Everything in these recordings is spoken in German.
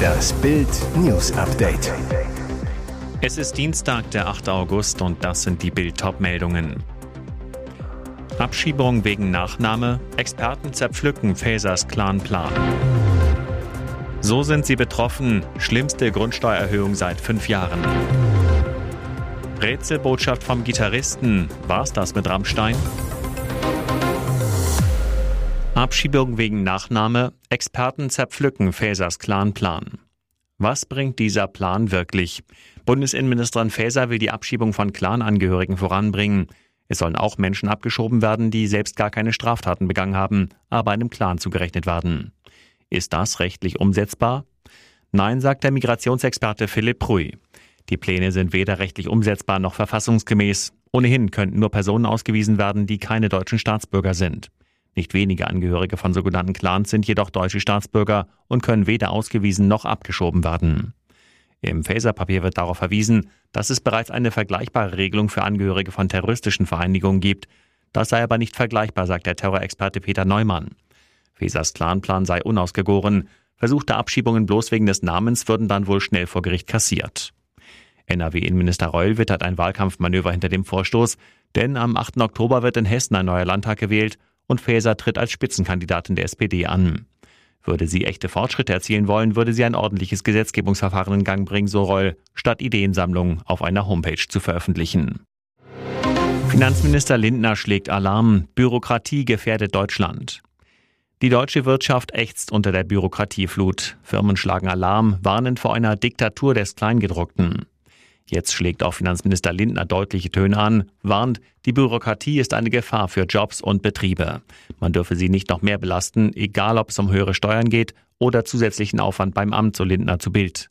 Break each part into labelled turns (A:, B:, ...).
A: Das Bild News Update.
B: Es ist Dienstag, der 8. August und das sind die Bild meldungen Abschiebung wegen Nachname, Experten zerpflücken Fasers Clan-Plan. So sind sie betroffen, schlimmste Grundsteuererhöhung seit fünf Jahren. Rätselbotschaft vom Gitarristen, war's das mit Rammstein? Abschiebung wegen Nachname, Experten zerpflücken Fasers Clan-Plan. Was bringt dieser Plan wirklich? Bundesinnenministerin Faeser will die Abschiebung von Clanangehörigen voranbringen. Es sollen auch Menschen abgeschoben werden, die selbst gar keine Straftaten begangen haben, aber einem Clan zugerechnet werden. Ist das rechtlich umsetzbar? Nein, sagt der Migrationsexperte Philipp Pruy. Die Pläne sind weder rechtlich umsetzbar noch verfassungsgemäß. Ohnehin könnten nur Personen ausgewiesen werden, die keine deutschen Staatsbürger sind. Nicht wenige Angehörige von sogenannten Clans sind jedoch deutsche Staatsbürger und können weder ausgewiesen noch abgeschoben werden. Im Faser-Papier wird darauf verwiesen, dass es bereits eine vergleichbare Regelung für Angehörige von terroristischen Vereinigungen gibt. Das sei aber nicht vergleichbar, sagt der Terrorexperte Peter Neumann. Fesers Clanplan sei unausgegoren. Versuchte Abschiebungen bloß wegen des Namens würden dann wohl schnell vor Gericht kassiert. NRW-Innenminister Reul wittert ein Wahlkampfmanöver hinter dem Vorstoß, denn am 8. Oktober wird in Hessen ein neuer Landtag gewählt und Faeser tritt als Spitzenkandidatin der SPD an. Würde sie echte Fortschritte erzielen wollen, würde sie ein ordentliches Gesetzgebungsverfahren in Gang bringen, so Reul, statt Ideensammlungen auf einer Homepage zu veröffentlichen. Finanzminister Lindner schlägt Alarm. Bürokratie gefährdet Deutschland. Die deutsche Wirtschaft ächzt unter der Bürokratieflut. Firmen schlagen Alarm, warnen vor einer Diktatur des Kleingedruckten. Jetzt schlägt auch Finanzminister Lindner deutliche Töne an, warnt, die Bürokratie ist eine Gefahr für Jobs und Betriebe. Man dürfe sie nicht noch mehr belasten, egal ob es um höhere Steuern geht oder zusätzlichen Aufwand beim Amt, so Lindner zu Bild.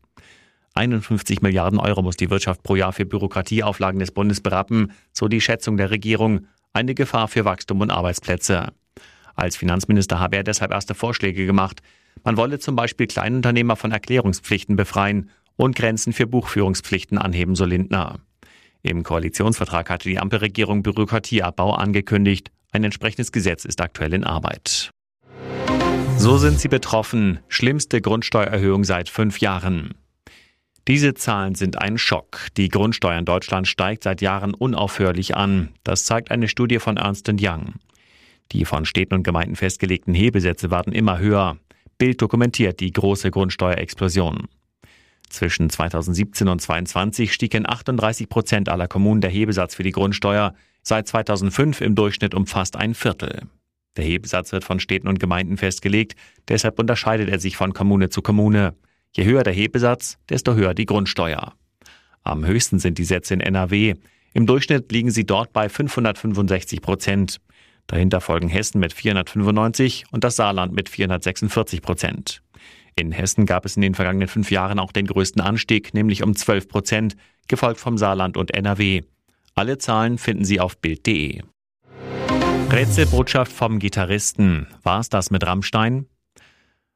B: 51 Milliarden Euro muss die Wirtschaft pro Jahr für Bürokratieauflagen des Bundes berappen, so die Schätzung der Regierung. Eine Gefahr für Wachstum und Arbeitsplätze. Als Finanzminister habe er deshalb erste Vorschläge gemacht. Man wolle zum Beispiel Kleinunternehmer von Erklärungspflichten befreien und Grenzen für Buchführungspflichten anheben, so Lindner. Im Koalitionsvertrag hatte die Ampelregierung Bürokratieabbau angekündigt. Ein entsprechendes Gesetz ist aktuell in Arbeit. So sind sie betroffen. Schlimmste Grundsteuererhöhung seit fünf Jahren. Diese Zahlen sind ein Schock. Die Grundsteuer in Deutschland steigt seit Jahren unaufhörlich an. Das zeigt eine Studie von Ernst Young. Die von Städten und Gemeinden festgelegten Hebesätze werden immer höher. Bild dokumentiert die große Grundsteuerexplosion. Zwischen 2017 und 2022 stieg in 38 Prozent aller Kommunen der Hebesatz für die Grundsteuer, seit 2005 im Durchschnitt um fast ein Viertel. Der Hebesatz wird von Städten und Gemeinden festgelegt, deshalb unterscheidet er sich von Kommune zu Kommune. Je höher der Hebesatz, desto höher die Grundsteuer. Am höchsten sind die Sätze in NRW. Im Durchschnitt liegen sie dort bei 565 Prozent. Dahinter folgen Hessen mit 495 und das Saarland mit 446 Prozent. In Hessen gab es in den vergangenen fünf Jahren auch den größten Anstieg, nämlich um 12 Prozent, gefolgt vom Saarland und NRW. Alle Zahlen finden Sie auf Bild.de. Rätselbotschaft vom Gitarristen. War es das mit Rammstein?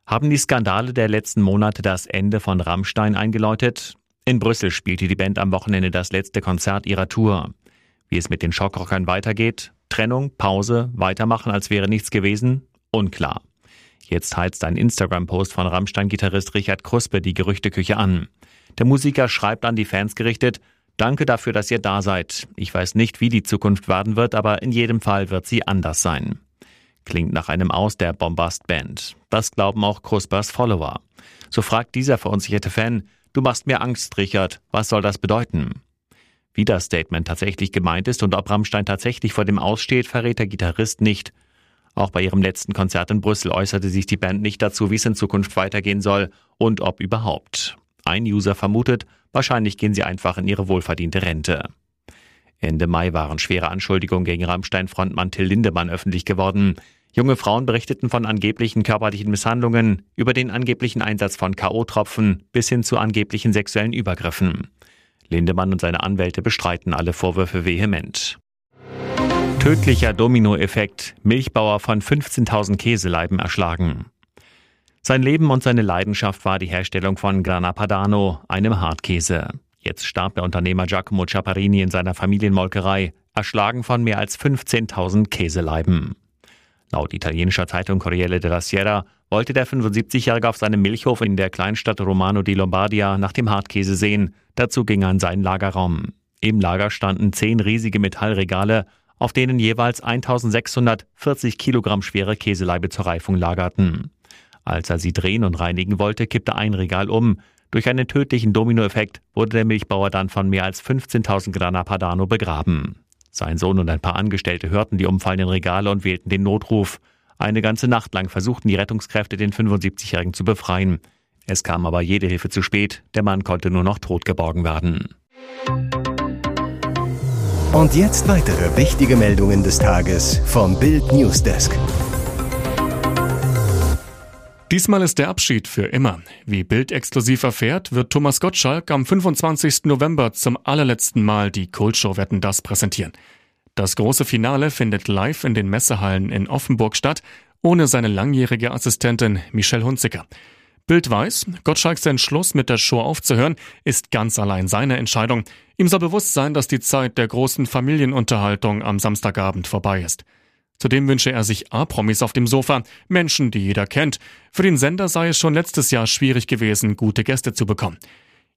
B: Haben die Skandale der letzten Monate das Ende von Rammstein eingeläutet? In Brüssel spielte die Band am Wochenende das letzte Konzert ihrer Tour. Wie es mit den Schockrockern weitergeht? Trennung, Pause, weitermachen, als wäre nichts gewesen? Unklar. Jetzt heizt ein Instagram-Post von Rammstein-Gitarrist Richard Kruspe die Gerüchteküche an. Der Musiker schreibt an die Fans gerichtet, Danke dafür, dass ihr da seid. Ich weiß nicht, wie die Zukunft werden wird, aber in jedem Fall wird sie anders sein. Klingt nach einem Aus der Bombast-Band. Das glauben auch Kruspers Follower. So fragt dieser verunsicherte Fan, du machst mir Angst, Richard, was soll das bedeuten? Wie das Statement tatsächlich gemeint ist und ob Rammstein tatsächlich vor dem Aussteht, verrät der Gitarrist nicht. Auch bei ihrem letzten Konzert in Brüssel äußerte sich die Band nicht dazu, wie es in Zukunft weitergehen soll und ob überhaupt. Ein User vermutet, wahrscheinlich gehen sie einfach in ihre wohlverdiente Rente. Ende Mai waren schwere Anschuldigungen gegen Rammstein-Frontmann Till Lindemann öffentlich geworden. Junge Frauen berichteten von angeblichen körperlichen Misshandlungen, über den angeblichen Einsatz von K.O.-Tropfen bis hin zu angeblichen sexuellen Übergriffen. Lindemann und seine Anwälte bestreiten alle Vorwürfe vehement. Tödlicher Dominoeffekt. Milchbauer von 15.000 Käseleiben erschlagen. Sein Leben und seine Leidenschaft war die Herstellung von Grana Padano, einem Hartkäse. Jetzt starb der Unternehmer Giacomo Ciapparini in seiner Familienmolkerei, erschlagen von mehr als 15.000 Käseleiben. Laut italienischer Zeitung Corriere della Sierra wollte der 75-Jährige auf seinem Milchhof in der Kleinstadt Romano di Lombardia nach dem Hartkäse sehen. Dazu ging er in seinen Lagerraum. Im Lager standen zehn riesige Metallregale, auf denen jeweils 1640 Kilogramm schwere Käseleibe zur Reifung lagerten. Als er sie drehen und reinigen wollte, kippte ein Regal um. Durch einen tödlichen Dominoeffekt wurde der Milchbauer dann von mehr als 15.000 Grana Padano begraben. Sein Sohn und ein paar Angestellte hörten die umfallenden Regale und wählten den Notruf. Eine ganze Nacht lang versuchten die Rettungskräfte, den 75-Jährigen zu befreien. Es kam aber jede Hilfe zu spät. Der Mann konnte nur noch tot geborgen werden.
A: Und jetzt weitere wichtige Meldungen des Tages vom Bild Newsdesk.
C: Diesmal ist der Abschied für immer. Wie Bild exklusiv erfährt, wird Thomas Gottschalk am 25. November zum allerletzten Mal die Kultshow Wetten das präsentieren. Das große Finale findet live in den Messehallen in Offenburg statt, ohne seine langjährige Assistentin Michelle Hunziker. Bild weiß, Gottschalks Entschluss mit der Show aufzuhören ist ganz allein seine Entscheidung. Ihm soll bewusst sein, dass die Zeit der großen Familienunterhaltung am Samstagabend vorbei ist. Zudem wünsche er sich A-Promis auf dem Sofa, Menschen, die jeder kennt. Für den Sender sei es schon letztes Jahr schwierig gewesen, gute Gäste zu bekommen.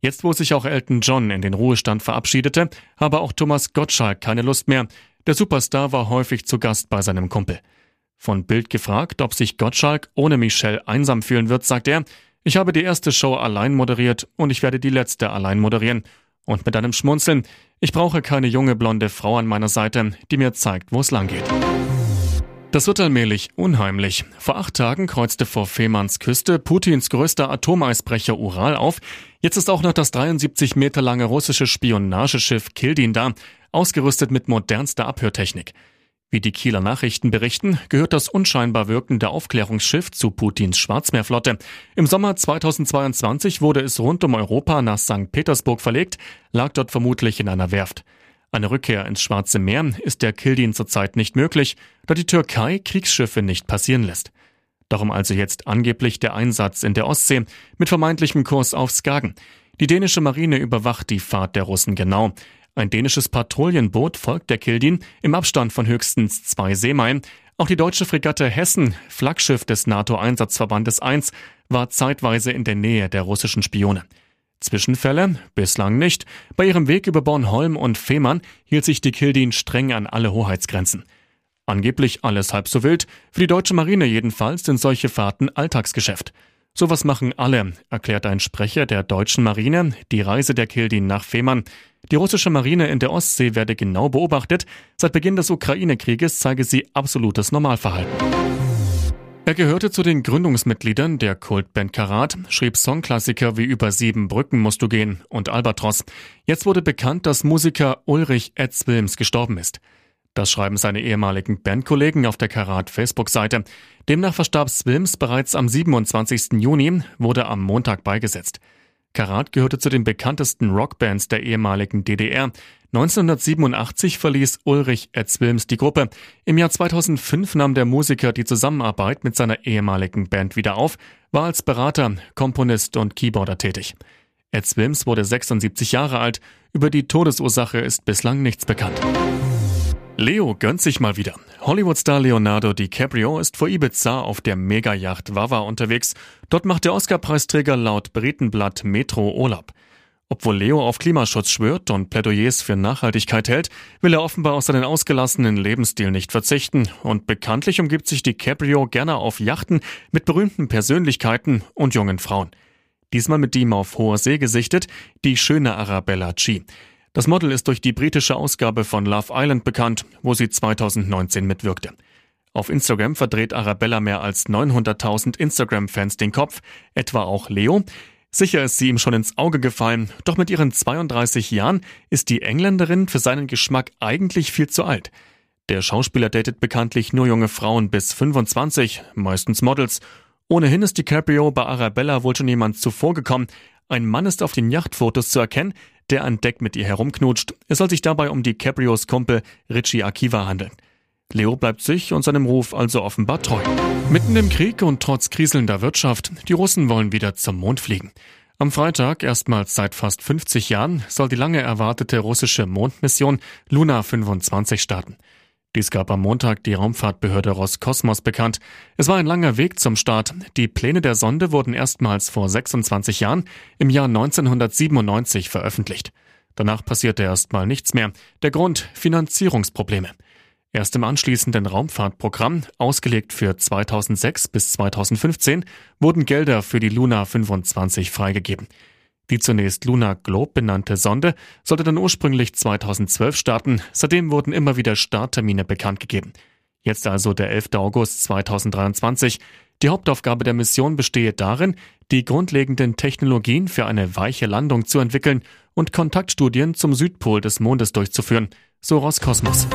C: Jetzt, wo sich auch Elton John in den Ruhestand verabschiedete, habe auch Thomas Gottschalk keine Lust mehr. Der Superstar war häufig zu Gast bei seinem Kumpel. Von Bild gefragt, ob sich Gottschalk ohne Michelle einsam fühlen wird, sagt er, ich habe die erste Show allein moderiert und ich werde die letzte allein moderieren. Und mit einem Schmunzeln, ich brauche keine junge blonde Frau an meiner Seite, die mir zeigt, wo es lang geht. Das wird allmählich unheimlich. Vor acht Tagen kreuzte vor Fehmarns Küste Putins größter Atomeisbrecher Ural auf. Jetzt ist auch noch das 73 Meter lange russische Spionageschiff Kildin da, ausgerüstet mit modernster Abhörtechnik. Wie die Kieler Nachrichten berichten, gehört das unscheinbar wirkende Aufklärungsschiff zu Putins Schwarzmeerflotte. Im Sommer 2022 wurde es rund um Europa nach St. Petersburg verlegt, lag dort vermutlich in einer Werft. Eine Rückkehr ins Schwarze Meer ist der Kildin zurzeit nicht möglich, da die Türkei Kriegsschiffe nicht passieren lässt. Darum also jetzt angeblich der Einsatz in der Ostsee mit vermeintlichem Kurs auf Skagen. Die dänische Marine überwacht die Fahrt der Russen genau. Ein dänisches Patrouillenboot folgt der Kildin im Abstand von höchstens zwei Seemeilen. Auch die deutsche Fregatte Hessen, Flaggschiff des NATO-Einsatzverbandes 1, war zeitweise in der Nähe der russischen Spione. Zwischenfälle? Bislang nicht. Bei ihrem Weg über Bornholm und Fehmarn hielt sich die Kildin streng an alle Hoheitsgrenzen. Angeblich alles halb so wild. Für die deutsche Marine jedenfalls sind solche Fahrten Alltagsgeschäft. Sowas machen alle, erklärt ein Sprecher der deutschen Marine, die Reise der Kildin nach Fehmarn. Die russische Marine in der Ostsee werde genau beobachtet. Seit Beginn des Ukraine-Krieges zeige sie absolutes Normalverhalten. Er gehörte zu den Gründungsmitgliedern der Kultband Karat, schrieb Songklassiker wie Über sieben Brücken musst du gehen und Albatros. Jetzt wurde bekannt, dass Musiker Ulrich Eds Wilms gestorben ist. Das schreiben seine ehemaligen Bandkollegen auf der Karat Facebook-Seite. Demnach verstarb Swims bereits am 27. Juni, wurde am Montag beigesetzt. Karat gehörte zu den bekanntesten Rockbands der ehemaligen DDR. 1987 verließ Ulrich Ed Swims die Gruppe. Im Jahr 2005 nahm der Musiker die Zusammenarbeit mit seiner ehemaligen Band wieder auf, war als Berater, Komponist und Keyboarder tätig. Ed Swims wurde 76 Jahre alt. Über die Todesursache ist bislang nichts bekannt. Leo gönnt sich mal wieder. Hollywoodstar Leonardo DiCaprio ist vor Ibiza auf der Megayacht Wawa unterwegs. Dort macht der Oscar-Preisträger laut Britenblatt Metro Urlaub. Obwohl Leo auf Klimaschutz schwört und Plädoyers für Nachhaltigkeit hält, will er offenbar auf seinen ausgelassenen Lebensstil nicht verzichten und bekanntlich umgibt sich DiCaprio gerne auf Yachten mit berühmten Persönlichkeiten und jungen Frauen. Diesmal mit ihm auf hoher See gesichtet, die schöne Arabella G. Das Model ist durch die britische Ausgabe von Love Island bekannt, wo sie 2019 mitwirkte. Auf Instagram verdreht Arabella mehr als 900.000 Instagram-Fans den Kopf, etwa auch Leo. Sicher ist sie ihm schon ins Auge gefallen, doch mit ihren 32 Jahren ist die Engländerin für seinen Geschmack eigentlich viel zu alt. Der Schauspieler datet bekanntlich nur junge Frauen bis 25, meistens Models. Ohnehin ist DiCaprio bei Arabella wohl schon jemand zuvor gekommen. Ein Mann ist auf den Yachtfotos zu erkennen, der an Deck mit ihr herumknutscht. Es soll sich dabei um DiCaprios Kumpel Richie Akiva handeln. Leo bleibt sich und seinem Ruf also offenbar treu. Mitten im Krieg und trotz kriselnder Wirtschaft, die Russen wollen wieder zum Mond fliegen. Am Freitag, erstmals seit fast 50 Jahren, soll die lange erwartete russische Mondmission Luna 25 starten. Dies gab am Montag die Raumfahrtbehörde Roskosmos bekannt. Es war ein langer Weg zum Start. Die Pläne der Sonde wurden erstmals vor 26 Jahren im Jahr 1997 veröffentlicht. Danach passierte erstmal nichts mehr. Der Grund Finanzierungsprobleme. Erst im anschließenden Raumfahrtprogramm, ausgelegt für 2006 bis 2015, wurden Gelder für die Luna 25 freigegeben. Die zunächst Luna Globe benannte Sonde sollte dann ursprünglich 2012 starten. Seitdem wurden immer wieder Starttermine bekannt gegeben. Jetzt also der 11. August 2023. Die Hauptaufgabe der Mission bestehe darin, die grundlegenden Technologien für eine weiche Landung zu entwickeln und Kontaktstudien zum Südpol des Mondes durchzuführen, so Roskosmos.